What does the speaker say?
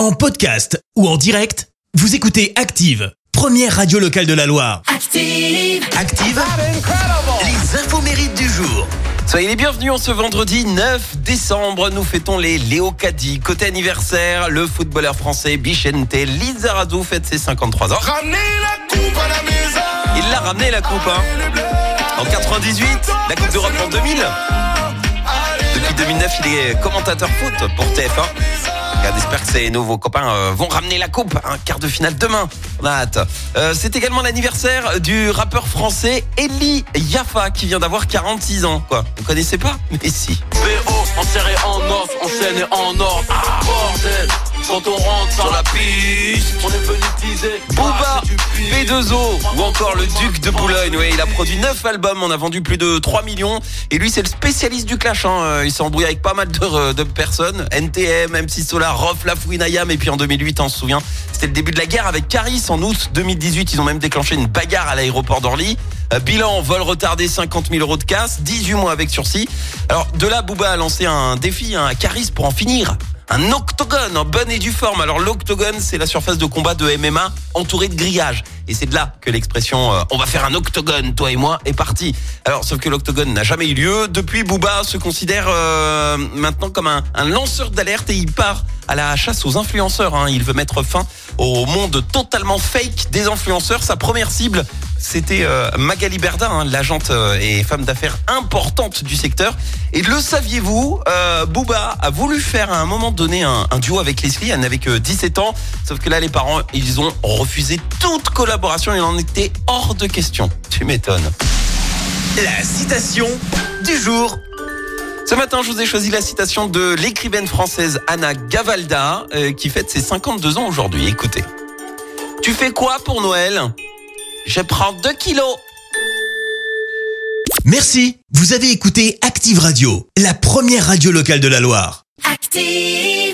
En podcast ou en direct, vous écoutez Active, première radio locale de la Loire. Active. Active, les infos mérites du jour. Soyez les bienvenus en ce vendredi 9 décembre. Nous fêtons les Léo Caddy. Côté anniversaire, le footballeur français Bichente Lizarazu fête ses 53 ans. Ramenez la coupe à la maison. Il l'a ramené la coupe. Hein. En 98, la Coupe d'Europe en 2000. Depuis 2009, il est commentateur foot pour TF1. On espère que ses nouveaux copains euh, vont ramener la coupe. Un quart de finale demain. On a hâte. Euh, C'est également l'anniversaire du rappeur français Eli Yaffa qui vient d'avoir 46 ans. Quoi Vous connaissez pas? Mais si. BO, enserré en os, enchaîné en or. Ah, bordel, quand on rentre sur la piste, on est venu teaser. Booba, B2O ou encore le Duc de Boulogne. Ouais, il a produit 9 albums, on a vendu plus de 3 millions. Et lui, c'est le spécialiste du clash. Hein. Euh, Il s'est embrouillé avec pas mal de, de personnes. NTM, MC Solar, Rof, Lafouine, Ayam. Et puis en 2008, on se souvient, c'était le début de la guerre avec Caris. En août 2018, ils ont même déclenché une bagarre à l'aéroport d'Orly. Euh, Bilan, vol retardé, 50 000 euros de casse, 18 mois avec sursis. Alors de là, Booba a lancé un défi hein, à Caris pour en finir. Un octogone en bonne et due forme. Alors l'octogone, c'est la surface de combat de MMA entourée de grillage. Et c'est de là que l'expression euh, on va faire un octogone, toi et moi, est partie. Alors sauf que l'octogone n'a jamais eu lieu. Depuis, Booba se considère euh, maintenant comme un, lanceur d'alerte et il part à la chasse aux influenceurs. hein. Il veut mettre fin au monde totalement fake des influenceurs. Sa première cible, c'était euh, Magali Berda, hein, l'agente euh, et femme d'affaires importante du secteur. Et le saviez-vous, euh, Booba a voulu faire à un moment donné un, duo avec Leslie, elle n'avait que 17 ans, sauf que là les parents, ils ont refusé toute collaboration, il en était hors de question. Tu m'étonnes. La citation du jour. Ce matin, je vous ai choisi la citation de l'écrivaine française Anna Gavalda, qui fête ses 52 ans aujourd'hui. Écoutez. Tu fais quoi pour Noël? Je prends 2 kilos. Merci, vous avez écouté Active Radio, la première radio locale de la Loire. Active.